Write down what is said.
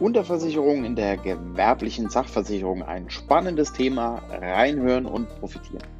Unterversicherung in der gewerblichen Sachversicherung ein spannendes Thema. Reinhören und profitieren.